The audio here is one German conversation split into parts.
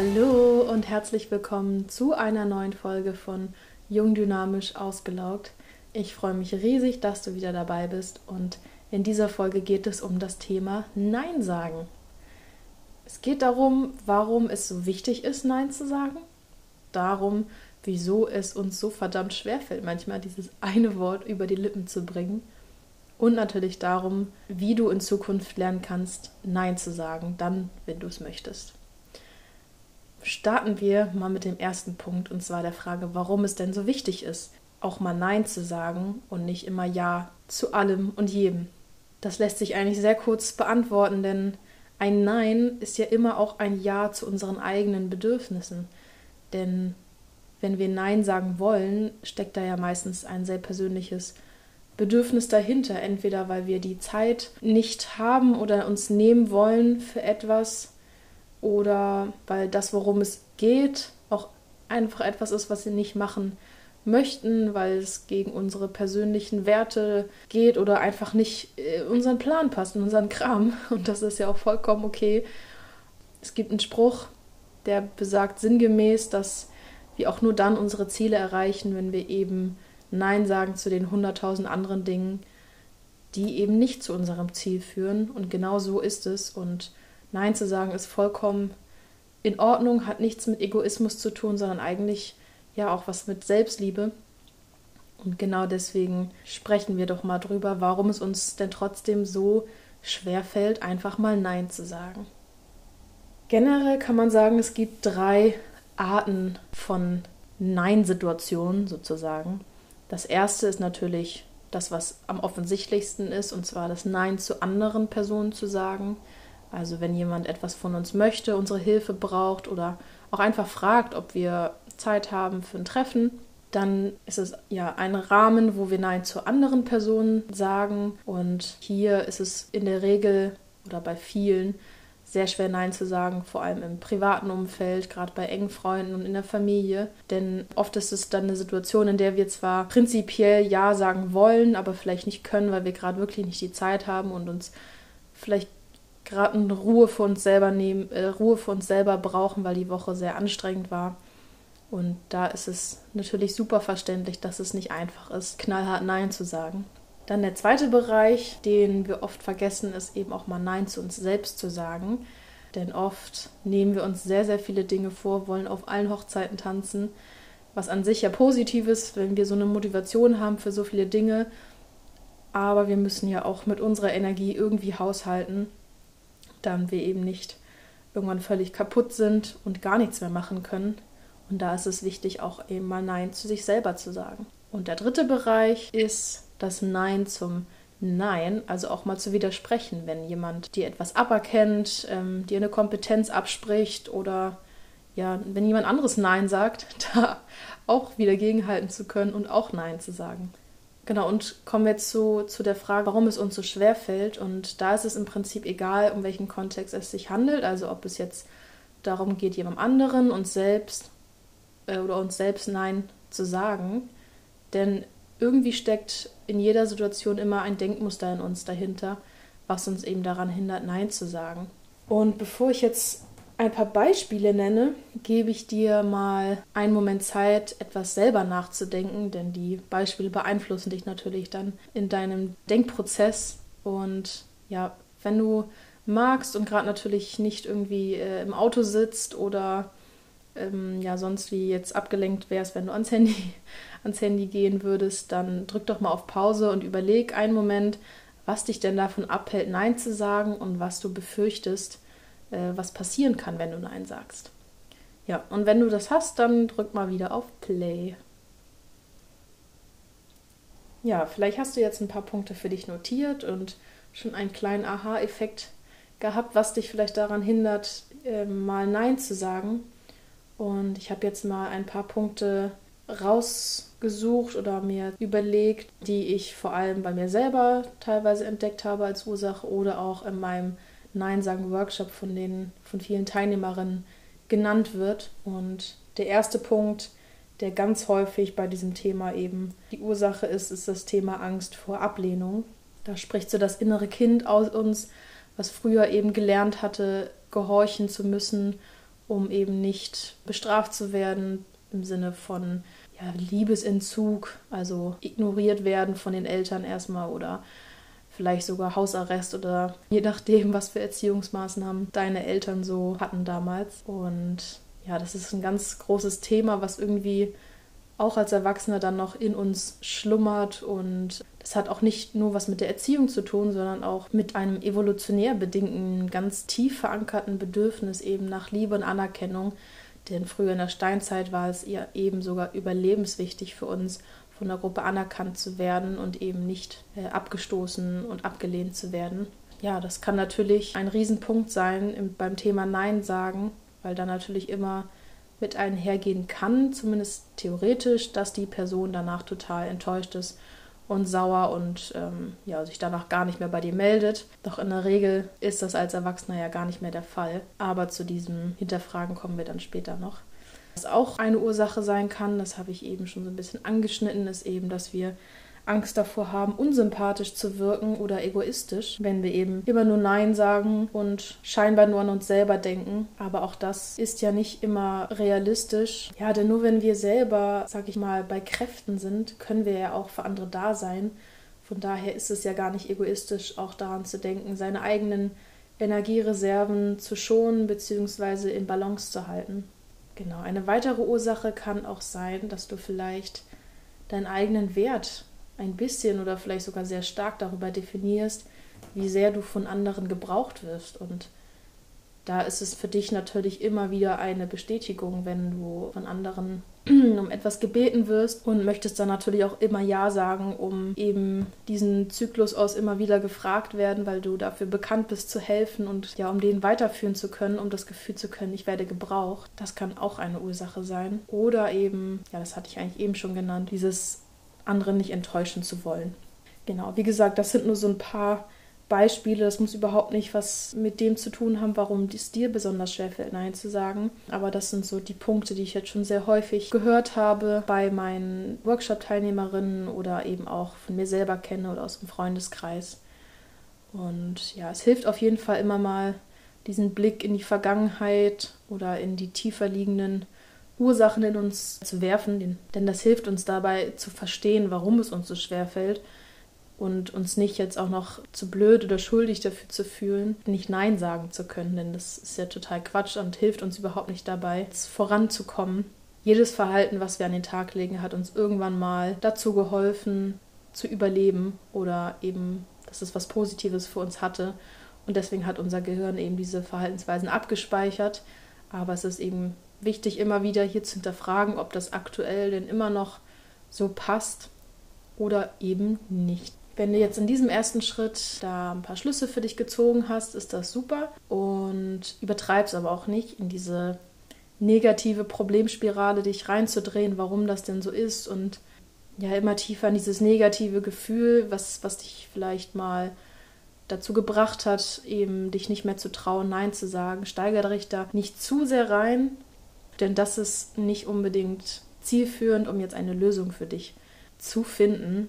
Hallo und herzlich willkommen zu einer neuen Folge von Jung Dynamisch Ausgelaugt. Ich freue mich riesig, dass du wieder dabei bist und in dieser Folge geht es um das Thema Nein sagen. Es geht darum, warum es so wichtig ist, Nein zu sagen. Darum, wieso es uns so verdammt schwerfällt, manchmal dieses eine Wort über die Lippen zu bringen. Und natürlich darum, wie du in Zukunft lernen kannst, Nein zu sagen, dann, wenn du es möchtest. Starten wir mal mit dem ersten Punkt, und zwar der Frage, warum es denn so wichtig ist, auch mal Nein zu sagen und nicht immer Ja zu allem und jedem. Das lässt sich eigentlich sehr kurz beantworten, denn ein Nein ist ja immer auch ein Ja zu unseren eigenen Bedürfnissen. Denn wenn wir Nein sagen wollen, steckt da ja meistens ein sehr persönliches Bedürfnis dahinter. Entweder weil wir die Zeit nicht haben oder uns nehmen wollen für etwas oder weil das, worum es geht, auch einfach etwas ist, was wir nicht machen möchten, weil es gegen unsere persönlichen Werte geht oder einfach nicht in unseren Plan passt, in unseren Kram. Und das ist ja auch vollkommen okay. Es gibt einen Spruch, der besagt sinngemäß, dass wir auch nur dann unsere Ziele erreichen, wenn wir eben Nein sagen zu den hunderttausend anderen Dingen, die eben nicht zu unserem Ziel führen. Und genau so ist es. Und Nein zu sagen ist vollkommen in Ordnung, hat nichts mit Egoismus zu tun, sondern eigentlich ja auch was mit Selbstliebe. Und genau deswegen sprechen wir doch mal drüber, warum es uns denn trotzdem so schwer fällt, einfach mal Nein zu sagen. Generell kann man sagen, es gibt drei Arten von Nein-Situationen sozusagen. Das erste ist natürlich das, was am offensichtlichsten ist, und zwar das Nein zu anderen Personen zu sagen. Also wenn jemand etwas von uns möchte, unsere Hilfe braucht oder auch einfach fragt, ob wir Zeit haben für ein Treffen, dann ist es ja ein Rahmen, wo wir Nein zu anderen Personen sagen. Und hier ist es in der Regel oder bei vielen sehr schwer Nein zu sagen, vor allem im privaten Umfeld, gerade bei engen Freunden und in der Familie. Denn oft ist es dann eine Situation, in der wir zwar prinzipiell Ja sagen wollen, aber vielleicht nicht können, weil wir gerade wirklich nicht die Zeit haben und uns vielleicht gerade Ruhe für uns selber nehmen, äh, Ruhe für uns selber brauchen, weil die Woche sehr anstrengend war. Und da ist es natürlich super verständlich, dass es nicht einfach ist, knallhart Nein zu sagen. Dann der zweite Bereich, den wir oft vergessen, ist eben auch mal Nein zu uns selbst zu sagen. Denn oft nehmen wir uns sehr, sehr viele Dinge vor, wollen auf allen Hochzeiten tanzen, was an sich ja positiv ist, wenn wir so eine Motivation haben für so viele Dinge. Aber wir müssen ja auch mit unserer Energie irgendwie haushalten dann wir eben nicht irgendwann völlig kaputt sind und gar nichts mehr machen können. Und da ist es wichtig, auch eben mal Nein zu sich selber zu sagen. Und der dritte Bereich ist das Nein zum Nein, also auch mal zu widersprechen, wenn jemand dir etwas aberkennt, ähm, dir eine Kompetenz abspricht oder ja, wenn jemand anderes Nein sagt, da auch wieder gegenhalten zu können und auch Nein zu sagen. Genau, und kommen wir zu, zu der Frage, warum es uns so schwer fällt. Und da ist es im Prinzip egal, um welchen Kontext es sich handelt. Also ob es jetzt darum geht, jemandem anderen, uns selbst äh, oder uns selbst Nein zu sagen. Denn irgendwie steckt in jeder Situation immer ein Denkmuster in uns dahinter, was uns eben daran hindert, Nein zu sagen. Und bevor ich jetzt ein paar Beispiele nenne, gebe ich dir mal einen Moment Zeit, etwas selber nachzudenken, denn die Beispiele beeinflussen dich natürlich dann in deinem Denkprozess. Und ja, wenn du magst und gerade natürlich nicht irgendwie äh, im Auto sitzt oder ähm, ja sonst wie jetzt abgelenkt wärst, wenn du ans Handy, ans Handy gehen würdest, dann drück doch mal auf Pause und überleg einen Moment, was dich denn davon abhält, Nein zu sagen und was du befürchtest, äh, was passieren kann, wenn du Nein sagst. Ja, und wenn du das hast, dann drück mal wieder auf Play. Ja, vielleicht hast du jetzt ein paar Punkte für dich notiert und schon einen kleinen Aha-Effekt gehabt, was dich vielleicht daran hindert, äh, mal Nein zu sagen. Und ich habe jetzt mal ein paar Punkte rausgesucht oder mir überlegt, die ich vor allem bei mir selber teilweise entdeckt habe als Ursache oder auch in meinem Nein sagen Workshop von den von vielen Teilnehmerinnen genannt wird. Und der erste Punkt, der ganz häufig bei diesem Thema eben die Ursache ist, ist das Thema Angst vor Ablehnung. Da spricht so das innere Kind aus uns, was früher eben gelernt hatte, gehorchen zu müssen um eben nicht bestraft zu werden im Sinne von ja, Liebesentzug, also ignoriert werden von den Eltern erstmal oder vielleicht sogar Hausarrest oder je nachdem, was für Erziehungsmaßnahmen deine Eltern so hatten damals. Und ja, das ist ein ganz großes Thema, was irgendwie auch als Erwachsener dann noch in uns schlummert und das hat auch nicht nur was mit der Erziehung zu tun, sondern auch mit einem evolutionär bedingten, ganz tief verankerten Bedürfnis eben nach Liebe und Anerkennung. Denn früher in der Steinzeit war es ja eben sogar überlebenswichtig für uns, von der Gruppe anerkannt zu werden und eben nicht äh, abgestoßen und abgelehnt zu werden. Ja, das kann natürlich ein Riesenpunkt sein im, beim Thema Nein sagen, weil da natürlich immer mit einhergehen kann, zumindest theoretisch, dass die Person danach total enttäuscht ist und sauer und ähm, ja, sich danach gar nicht mehr bei dir meldet. Doch in der Regel ist das als Erwachsener ja gar nicht mehr der Fall. Aber zu diesem Hinterfragen kommen wir dann später noch. Was auch eine Ursache sein kann, das habe ich eben schon so ein bisschen angeschnitten, ist eben, dass wir Angst davor haben, unsympathisch zu wirken oder egoistisch, wenn wir eben immer nur Nein sagen und scheinbar nur an uns selber denken. Aber auch das ist ja nicht immer realistisch. Ja, denn nur wenn wir selber, sag ich mal, bei Kräften sind, können wir ja auch für andere da sein. Von daher ist es ja gar nicht egoistisch, auch daran zu denken, seine eigenen Energiereserven zu schonen bzw. in Balance zu halten. Genau, eine weitere Ursache kann auch sein, dass du vielleicht deinen eigenen Wert ein bisschen oder vielleicht sogar sehr stark darüber definierst, wie sehr du von anderen gebraucht wirst. Und da ist es für dich natürlich immer wieder eine Bestätigung, wenn du von anderen um etwas gebeten wirst und möchtest dann natürlich auch immer Ja sagen, um eben diesen Zyklus aus immer wieder gefragt werden, weil du dafür bekannt bist zu helfen und ja, um den weiterführen zu können, um das Gefühl zu können, ich werde gebraucht. Das kann auch eine Ursache sein. Oder eben, ja, das hatte ich eigentlich eben schon genannt, dieses andere nicht enttäuschen zu wollen. Genau, wie gesagt, das sind nur so ein paar Beispiele. Das muss überhaupt nicht was mit dem zu tun haben, warum es dir besonders schwerfällt, Nein zu sagen. Aber das sind so die Punkte, die ich jetzt schon sehr häufig gehört habe bei meinen Workshop-Teilnehmerinnen oder eben auch von mir selber kenne oder aus dem Freundeskreis. Und ja, es hilft auf jeden Fall immer mal, diesen Blick in die Vergangenheit oder in die tiefer liegenden Ursachen in uns zu werfen, denn das hilft uns dabei zu verstehen, warum es uns so schwer fällt und uns nicht jetzt auch noch zu blöd oder schuldig dafür zu fühlen, nicht Nein sagen zu können, denn das ist ja total Quatsch und hilft uns überhaupt nicht dabei, voranzukommen. Jedes Verhalten, was wir an den Tag legen, hat uns irgendwann mal dazu geholfen, zu überleben oder eben, dass es was Positives für uns hatte. Und deswegen hat unser Gehirn eben diese Verhaltensweisen abgespeichert. Aber es ist eben wichtig, immer wieder hier zu hinterfragen, ob das aktuell denn immer noch so passt oder eben nicht. Wenn du jetzt in diesem ersten Schritt da ein paar Schlüsse für dich gezogen hast, ist das super. Und übertreib's aber auch nicht in diese negative Problemspirale dich reinzudrehen, warum das denn so ist. Und ja immer tiefer in dieses negative Gefühl, was, was dich vielleicht mal dazu gebracht hat, eben dich nicht mehr zu trauen, Nein zu sagen. Steigere dich da nicht zu sehr rein, denn das ist nicht unbedingt zielführend, um jetzt eine Lösung für dich zu finden,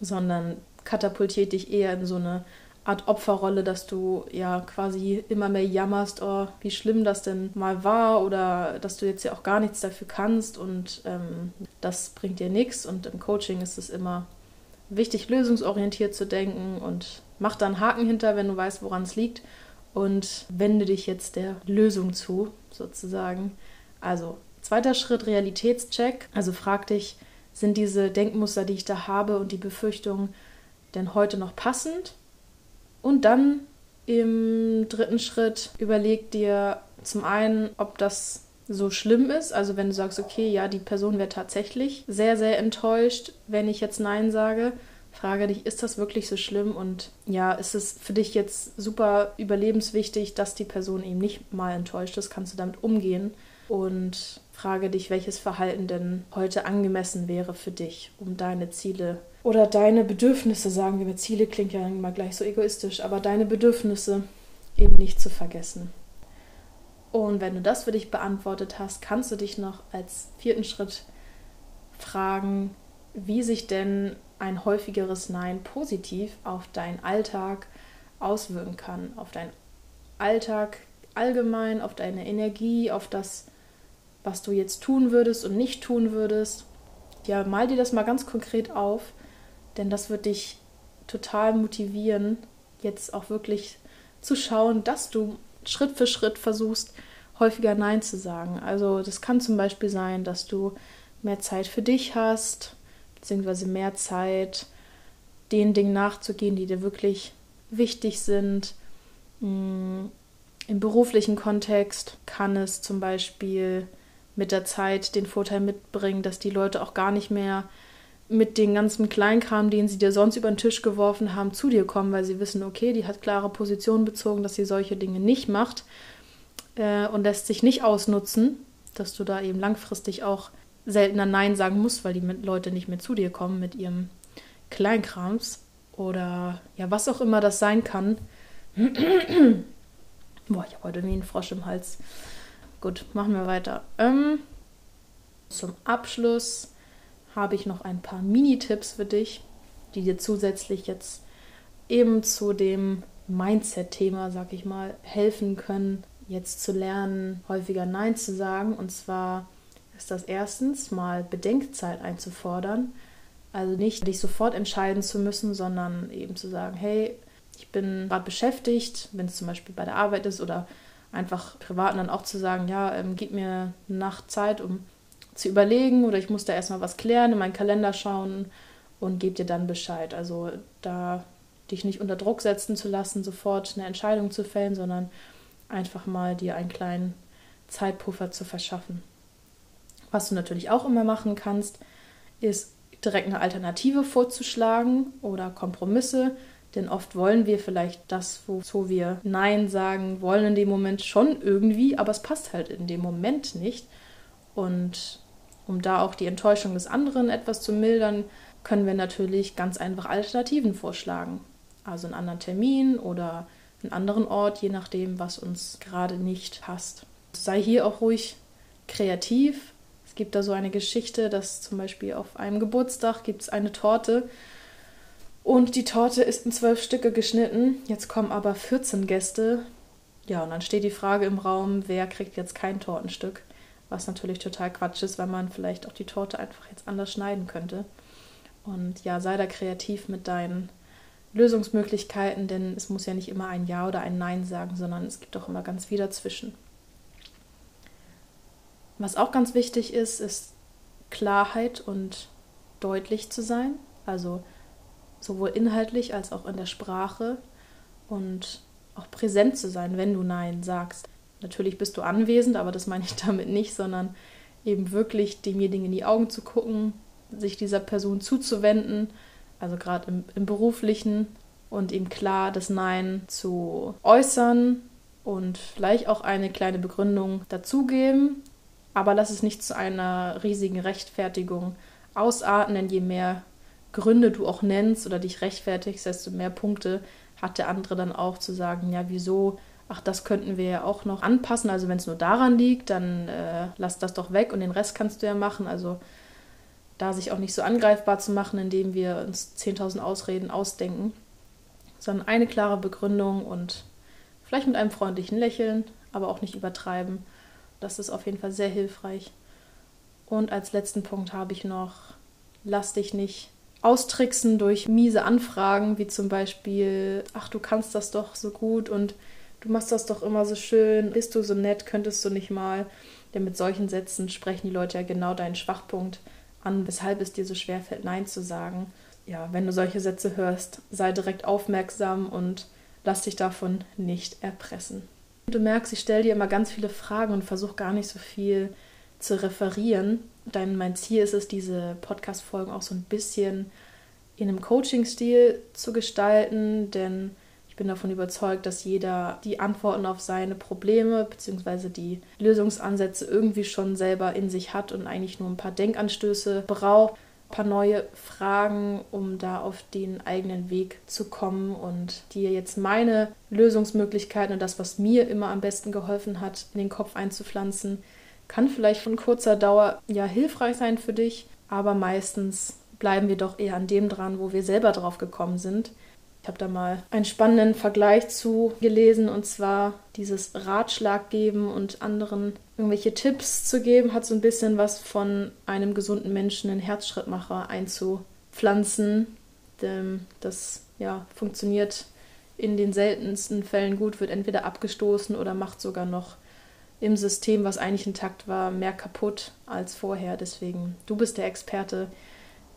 sondern katapultiert dich eher in so eine Art Opferrolle, dass du ja quasi immer mehr jammerst, oh, wie schlimm das denn mal war oder dass du jetzt ja auch gar nichts dafür kannst und ähm, das bringt dir nichts. Und im Coaching ist es immer wichtig, lösungsorientiert zu denken und mach da einen Haken hinter, wenn du weißt, woran es liegt und wende dich jetzt der Lösung zu, sozusagen. Also, zweiter Schritt, Realitätscheck. Also frag dich, sind diese Denkmuster, die ich da habe und die Befürchtungen denn heute noch passend? Und dann im dritten Schritt überleg dir zum einen, ob das so schlimm ist. Also wenn du sagst, okay, ja, die Person wäre tatsächlich sehr, sehr enttäuscht, wenn ich jetzt Nein sage. Frage dich, ist das wirklich so schlimm? Und ja, ist es für dich jetzt super überlebenswichtig, dass die Person eben nicht mal enttäuscht ist? Kannst du damit umgehen? und frage dich, welches Verhalten denn heute angemessen wäre für dich, um deine Ziele oder deine Bedürfnisse, sagen wir, Ziele klingt ja immer gleich so egoistisch, aber deine Bedürfnisse eben nicht zu vergessen. Und wenn du das für dich beantwortet hast, kannst du dich noch als vierten Schritt fragen, wie sich denn ein häufigeres Nein positiv auf deinen Alltag auswirken kann, auf deinen Alltag allgemein, auf deine Energie, auf das, was du jetzt tun würdest und nicht tun würdest. Ja, mal dir das mal ganz konkret auf, denn das wird dich total motivieren, jetzt auch wirklich zu schauen, dass du Schritt für Schritt versuchst, häufiger Nein zu sagen. Also das kann zum Beispiel sein, dass du mehr Zeit für dich hast, beziehungsweise mehr Zeit, den Dingen nachzugehen, die dir wirklich wichtig sind. Mm, Im beruflichen Kontext kann es zum Beispiel mit der Zeit den Vorteil mitbringen, dass die Leute auch gar nicht mehr mit den ganzen Kleinkram, den sie dir sonst über den Tisch geworfen haben, zu dir kommen, weil sie wissen, okay, die hat klare Position bezogen, dass sie solche Dinge nicht macht äh, und lässt sich nicht ausnutzen, dass du da eben langfristig auch seltener Nein sagen musst, weil die Leute nicht mehr zu dir kommen mit ihrem Kleinkrams oder ja, was auch immer das sein kann. Boah, ich habe heute wie einen Frosch im Hals. Gut, machen wir weiter. Ähm, zum Abschluss habe ich noch ein paar Mini-Tipps für dich, die dir zusätzlich jetzt eben zu dem Mindset-Thema, sag ich mal, helfen können, jetzt zu lernen, häufiger Nein zu sagen. Und zwar ist das erstens mal Bedenkzeit einzufordern. Also nicht dich sofort entscheiden zu müssen, sondern eben zu sagen, hey, ich bin gerade beschäftigt, wenn es zum Beispiel bei der Arbeit ist oder einfach privat dann auch zu sagen, ja, ähm, gib mir eine Nacht Zeit, um zu überlegen oder ich muss da erstmal was klären, in meinen Kalender schauen und gebe dir dann Bescheid. Also da dich nicht unter Druck setzen zu lassen, sofort eine Entscheidung zu fällen, sondern einfach mal dir einen kleinen Zeitpuffer zu verschaffen. Was du natürlich auch immer machen kannst, ist direkt eine Alternative vorzuschlagen oder Kompromisse, denn oft wollen wir vielleicht das, wozu wir Nein sagen wollen in dem Moment schon irgendwie, aber es passt halt in dem Moment nicht. Und um da auch die Enttäuschung des anderen etwas zu mildern, können wir natürlich ganz einfach Alternativen vorschlagen. Also einen anderen Termin oder einen anderen Ort, je nachdem, was uns gerade nicht passt. Sei hier auch ruhig kreativ. Es gibt da so eine Geschichte, dass zum Beispiel auf einem Geburtstag gibt es eine Torte und die Torte ist in zwölf Stücke geschnitten. Jetzt kommen aber 14 Gäste. Ja, und dann steht die Frage im Raum, wer kriegt jetzt kein Tortenstück? was natürlich total Quatsch ist, weil man vielleicht auch die Torte einfach jetzt anders schneiden könnte. Und ja, sei da kreativ mit deinen Lösungsmöglichkeiten, denn es muss ja nicht immer ein Ja oder ein Nein sagen, sondern es gibt auch immer ganz viel dazwischen. Was auch ganz wichtig ist, ist Klarheit und deutlich zu sein, also sowohl inhaltlich als auch in der Sprache und auch präsent zu sein, wenn du Nein sagst. Natürlich bist du anwesend, aber das meine ich damit nicht, sondern eben wirklich demjenigen in die Augen zu gucken, sich dieser Person zuzuwenden, also gerade im, im beruflichen und ihm klar das Nein zu äußern und vielleicht auch eine kleine Begründung dazugeben, aber lass es nicht zu einer riesigen Rechtfertigung ausarten, denn je mehr Gründe du auch nennst oder dich rechtfertigst, desto mehr Punkte hat der andere dann auch zu sagen, ja, wieso ach, das könnten wir ja auch noch anpassen. Also wenn es nur daran liegt, dann äh, lass das doch weg und den Rest kannst du ja machen. Also da sich auch nicht so angreifbar zu machen, indem wir uns 10.000 Ausreden ausdenken, sondern eine klare Begründung und vielleicht mit einem freundlichen Lächeln, aber auch nicht übertreiben. Das ist auf jeden Fall sehr hilfreich. Und als letzten Punkt habe ich noch, lass dich nicht austricksen durch miese Anfragen, wie zum Beispiel, ach, du kannst das doch so gut und du machst das doch immer so schön, bist du so nett, könntest du nicht mal. Denn mit solchen Sätzen sprechen die Leute ja genau deinen Schwachpunkt an, weshalb es dir so schwer fällt, Nein zu sagen. Ja, wenn du solche Sätze hörst, sei direkt aufmerksam und lass dich davon nicht erpressen. Du merkst, ich stelle dir immer ganz viele Fragen und versuche gar nicht so viel zu referieren. Denn mein Ziel ist es, diese Podcast-Folgen auch so ein bisschen in einem Coaching-Stil zu gestalten, denn bin davon überzeugt, dass jeder die Antworten auf seine Probleme bzw. die Lösungsansätze irgendwie schon selber in sich hat und eigentlich nur ein paar Denkanstöße braucht, ein paar neue Fragen, um da auf den eigenen Weg zu kommen und dir jetzt meine Lösungsmöglichkeiten und das, was mir immer am besten geholfen hat, in den Kopf einzupflanzen, kann vielleicht von kurzer Dauer ja hilfreich sein für dich, aber meistens bleiben wir doch eher an dem dran, wo wir selber drauf gekommen sind. Ich habe da mal einen spannenden Vergleich zu gelesen und zwar dieses Ratschlag geben und anderen irgendwelche Tipps zu geben, hat so ein bisschen was von einem gesunden Menschen einen Herzschrittmacher einzupflanzen. Das ja, funktioniert in den seltensten Fällen gut, wird entweder abgestoßen oder macht sogar noch im System, was eigentlich intakt war, mehr kaputt als vorher. Deswegen, du bist der Experte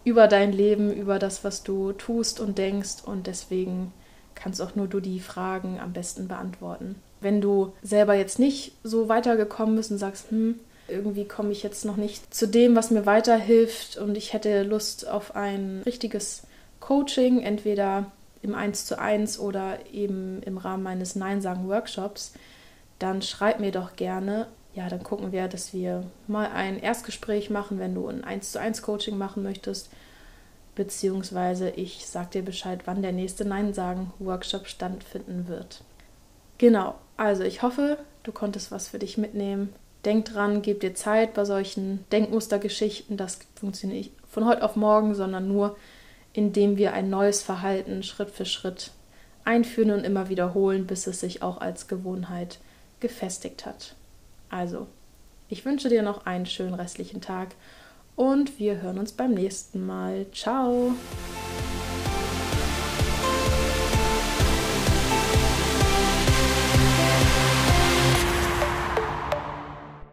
über dein Leben, über das, was du tust und denkst und deswegen kannst auch nur du die Fragen am besten beantworten. Wenn du selber jetzt nicht so weitergekommen bist und sagst, hm, irgendwie komme ich jetzt noch nicht zu dem, was mir weiterhilft und ich hätte Lust auf ein richtiges Coaching, entweder im 1 zu 1 oder eben im Rahmen meines Nein-Sagen-Workshops, dann schreib mir doch gerne. Ja, dann gucken wir, dass wir mal ein Erstgespräch machen, wenn du ein 1 zu 1 Coaching machen möchtest. Beziehungsweise ich sag dir Bescheid, wann der nächste Nein-Sagen-Workshop stattfinden wird. Genau, also ich hoffe, du konntest was für dich mitnehmen. Denk dran, gib dir Zeit bei solchen Denkmustergeschichten. Das funktioniert nicht von heute auf morgen, sondern nur, indem wir ein neues Verhalten Schritt für Schritt einführen und immer wiederholen, bis es sich auch als Gewohnheit gefestigt hat. Also, ich wünsche dir noch einen schönen restlichen Tag und wir hören uns beim nächsten Mal. Ciao!